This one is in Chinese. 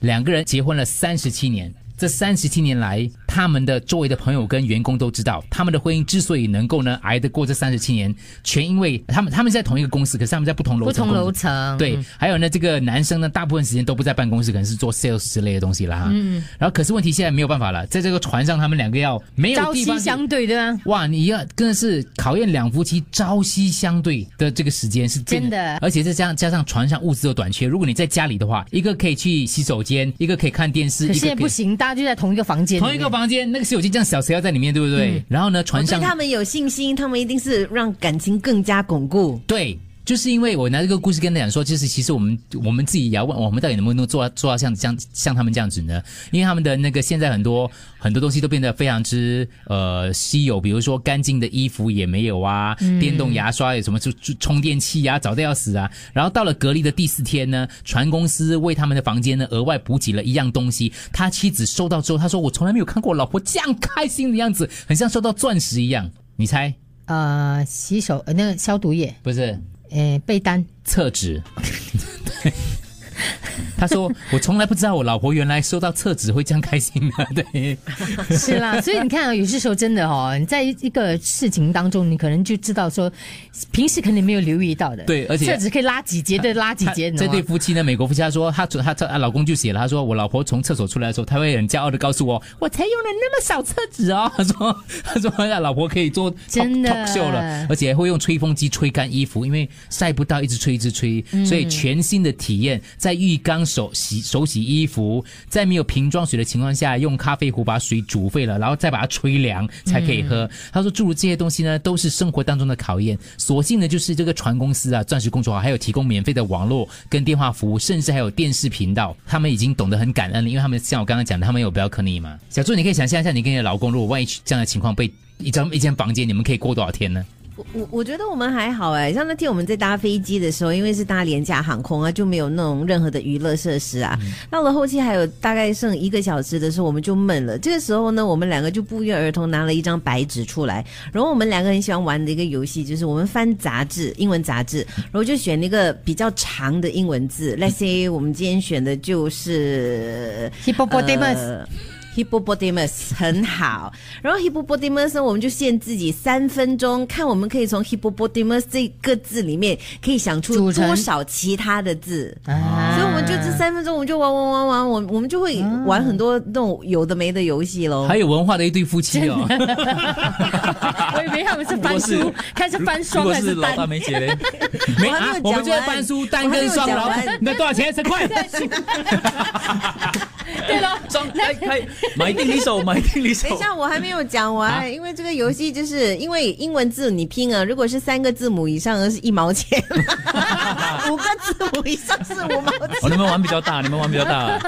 两个人结婚了三十七年。这三十七年来，他们的周围的朋友跟员工都知道，他们的婚姻之所以能够呢挨得过这三十七年，全因为他们他们是在同一个公司，可是他们在不同楼不同层工作楼层，对，还有呢，这个男生呢，大部分时间都不在办公室，可能是做 sales 之类的东西了哈。嗯。然后，可是问题现在没有办法了，在这个船上，他们两个要没有朝夕。相对，对吧？哇，你要真的是考验两夫妻朝夕相对的这个时间是变真的而且再加上加上船上物资的短缺，如果你在家里的话，一个可以去洗手间，一个可以看电视，可是也不行，大家就在同一个房间，同一个房间，那个洗手间这样小，谁要在里面，对不对？然后呢，我船上对他们有信心，他们一定是让感情更加巩固。对，就是因为我拿这个故事跟大家讲说，就是其实我们我们自己也要问，我们到底能不能做到做到像像像他们这样子呢？因为他们的那个现在很多很多东西都变得非常之呃稀有，比如说干净的衣服也没有啊，电动牙刷有什么就就充电器啊，早都要死啊。然后到了隔离的第四天呢，船公司为他们的房间呢额外补给了一样东西，他妻子收到之后，他说我从来没有看过我老婆这样开心的样子，很像收到钻石一样。你猜？呃洗手呃那个消毒液，不是？呃被单，厕纸。他说：“我从来不知道我老婆原来收到厕纸会这样开心的。”对，是啦，所以你看啊，有些时候真的哦，你在一个事情当中，你可能就知道说，平时肯定没有留意到的。对而且厕纸可以拉几节的，拉几节，这？对夫妻呢，美国夫妻他说，他他他他老公就写了，他说我老婆从厕所出来的时候，他会很骄傲的告诉我，我才用了那么少厕纸哦。他说他说他老婆可以做真的 talk show 了，而且还会用吹风机吹干衣服，因为晒不到，一直吹一直吹，嗯所以全新的体验，在浴缸手洗手洗衣服，在没有瓶装水的情况下，用咖啡壶把水煮沸了，然后再把它吹凉才可以喝。嗯他说诸如这些东西呢，都是生活当中的考验。所幸呢，就是这个船公司啊，钻石公主号还有提供免费的网络跟电话服务，甚至还有电视频道，他们已经懂得很感恩了，因为他们像我刚刚讲的，他们有 balcony 嘛。小朱，你可以想象一下，你跟你的老公如果万一这样的情况被一张一间房间，你们可以过多少天呢？我我我觉得我们还好哎，像那天我们在搭飞机的时候，因为是搭廉价航空啊，就没有那种任何的娱乐设施啊。到了后期还有大概剩一个小时的时候，我们就闷了。这个时候呢，我们两个就不约而同拿了一张白纸出来，然后我们两个很喜欢玩的一个游戏就是我们翻杂志，英文杂志，然后就选那个比较长的英文字。Let's say 我们今天选的就是。hippopotamus，、呃 hippopotamus 很好，然后 hippopotamus 呢，我们就限自己三分钟，看我们可以从 hippopotamus 这个字里面可以想出多少其他的字。啊所以我们就这三分钟，我们就玩玩玩玩，我我们就会玩很多那种有的没的游戏喽。还有文化的一对夫妻哦。我以为他们是翻书是，看是翻如双还是果是老大单。梅姐嘞，没我还没有啊，我们就在翻书单跟双劳讲完，那多少钱？十块。对了，双开开买定离手，买定离手等一。下，我还没有讲完，啊因为这个游戏就是因为英文字你拼啊，如果是三个字母以上，是一毛钱；五个字母以上是五毛钱。哦，你们玩比较大，你们玩比较大。